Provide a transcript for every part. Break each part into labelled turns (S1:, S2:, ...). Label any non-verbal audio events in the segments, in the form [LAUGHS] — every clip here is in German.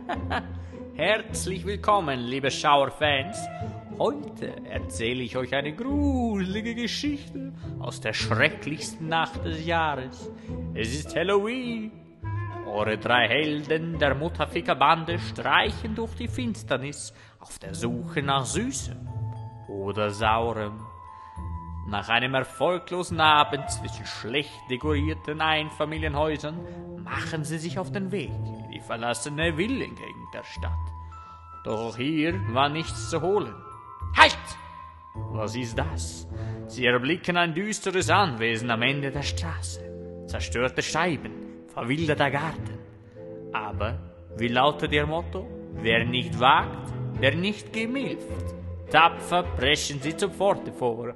S1: [LAUGHS] Herzlich willkommen, liebe Schauerfans. Heute erzähle ich euch eine gruselige Geschichte aus der schrecklichsten Nacht des Jahres. Es ist Halloween. Eure drei Helden der Mutterficker-Bande streichen durch die Finsternis auf der Suche nach Süßem oder Saurem. Nach einem erfolglosen Abend zwischen schlecht dekorierten Einfamilienhäusern machen sie sich auf den Weg in verlassene Villengegend der Stadt. Doch hier war nichts zu holen. Halt! Was ist das? Sie erblicken ein düsteres Anwesen am Ende der Straße. Zerstörte Scheiben, verwilderter Garten. Aber wie lautet ihr Motto? Wer nicht wagt, der nicht gemilft. Tapfer preschen sie zur Pforte vor.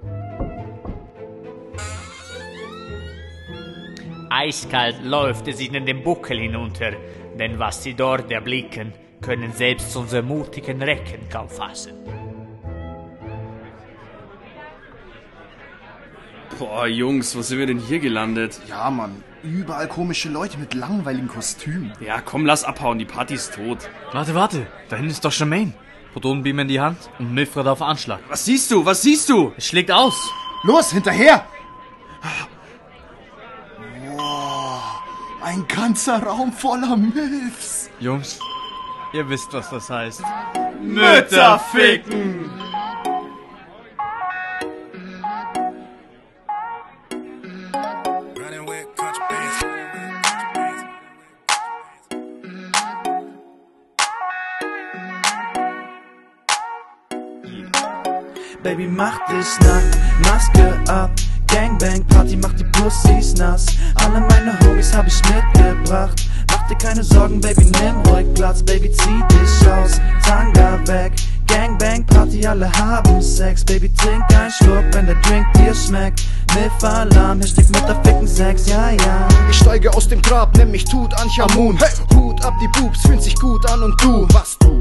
S1: Eiskalt läuft es ihnen den Buckel hinunter, denn was sie dort erblicken, können selbst unsere mutigen Recken kaum fassen.
S2: Boah, Jungs, wo sind wir denn hier gelandet?
S3: Ja, Mann. Überall komische Leute mit langweiligen Kostümen.
S2: Ja, komm, lass abhauen, die Party ist tot.
S4: Warte, warte, da hinten ist doch Charmaine. Protonenbeam in die Hand und Mifred auf Anschlag.
S2: Was siehst du? Was siehst du?
S4: Es schlägt aus.
S3: Los, hinterher! Ein ganzer Raum voller Milfs.
S4: Jungs, ihr wisst, was das heißt.
S2: Mütter ficken!
S5: Baby, mach dich nackt, Maske ab. Gangbang Party macht die Pussys nass. Alle meine Homies hab ich mitgebracht. Mach dir keine Sorgen, Baby, nimm ruhig Platz. Baby, zieh dich aus, Tanga weg. Gangbang Party, alle haben Sex. Baby, trink einen Schluck, wenn der Drink dir schmeckt. Milf Alarm, Hashtag Mutterficken Sex, ja, ja.
S3: Ich steige aus dem Grab, nenn mich Tut Anchamun. Hey, Hut ab, die Boobs, fühlt sich gut an und du, was du?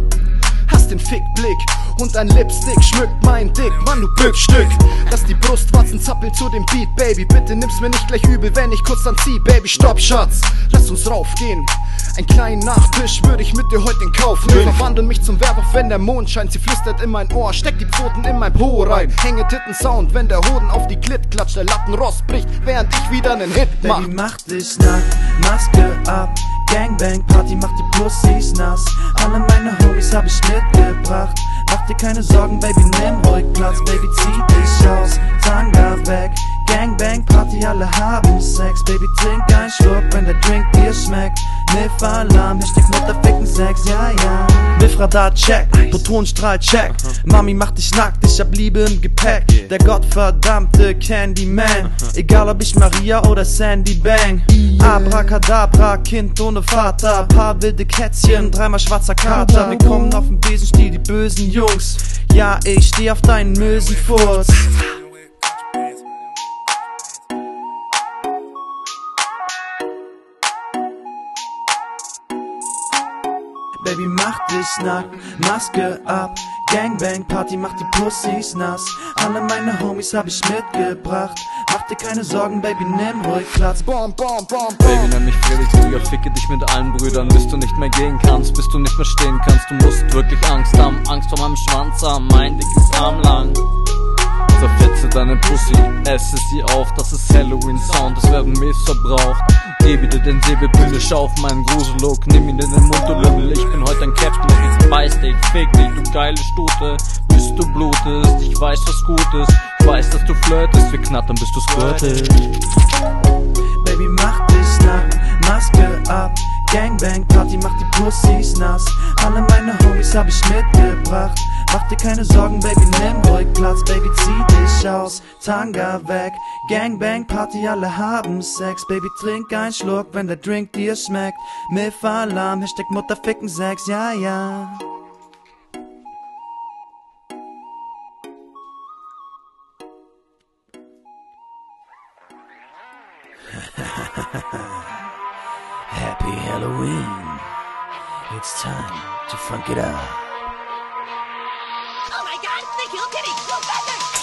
S3: Hast den Fickblick und ein Lipstick schmückt mein Dick, Mann, du Glückstück. Lass die Brustwarzen zappeln zu dem Beat, Baby. Bitte nimm's mir nicht gleich übel, wenn ich kurz dann zieh, Baby. Stopp, Schatz, lass uns raufgehen. Ein kleinen Nachtisch würde ich mit dir heute in Kauf nehmen. Verwandeln mich zum Werwolf, wenn der Mond scheint. Sie flüstert in mein Ohr, steck die Pfoten in mein Po rein. Hänge Titten Sound, wenn der Hoden auf die Klit klatscht. Der Lattenrost bricht, während ich wieder einen Hit mach.
S5: Baby, mach dich nackt, Maske ab. Gangbang Party macht die Pussys nass. Alle meine Homies hab ich mitgebracht. Mach dir keine Sorgen, Baby, nimm ruhig Platz. Baby, zieh dich aus, Tanga weg. Gangbang Party, alle haben Sex. Baby, trink einen Schluck, wenn der Drink dir schmeckt. Milf Alarm, Hashtag Mutterficken Sex, ja, ja. Milfradar check, Protonenstrahl check. Mami macht dich nackt, ich hab Liebe im Gepäck. Der gottverdammte Candyman. Egal ob ich Maria oder Sandy Bang. Abracadabra, Kind ohne Vater. Paar wilde Kätzchen, dreimal schwarzer Kater. Wir kommen auf den Besenstiel, die bösen Jungs. Ja, ich steh auf deinen Mösenfurz. Baby, mach dich nackt, Maske ab. Gangbang Party macht die Pussys nass. Alle meine Homies hab ich mitgebracht. Mach dir keine Sorgen, Baby, nimm ruhig Platz.
S3: Bom, bom, bom,
S4: Baby,
S3: bom.
S4: nenn mich Felix Krüger, ficke dich mit allen Brüdern, bis du nicht mehr gehen kannst, bis du nicht mehr stehen kannst. Du musst wirklich Angst haben, Angst vor meinem Schwanz haben, mein dickes Arm lang. Zerfetze deine Pussy, esse sie auf, das ist Halloween-Sound, es werden verbraucht. Gebe dir den Säbelpille, schau auf meinen Grusellook, nimm ihn in den Mund, du Lümmel, ich bin heute ein Captain, ich beiß dich, fick dich, du geile Stute, bis du blutest, ich weiß, was gut ist, ich weiß, dass du flirtest, wir knattern, bis du squirtest.
S5: Baby, mach dich nackt, Maske ab. Gangbang Party macht die Pussys nass. Alle meine Homies hab ich mitgebracht. Mach dir keine Sorgen, Baby, nimm ruhig Platz. Baby, zieh dich aus, Tanga weg. Gangbang Party, alle haben Sex. Baby, trink einen Schluck, wenn der Drink dir schmeckt. Milf Alarm, Hashtag Mutterficken Sex, ja, ja. [LAUGHS] Happy Halloween. It's time to funk it up. my gosh, the heel kitty! Go back there!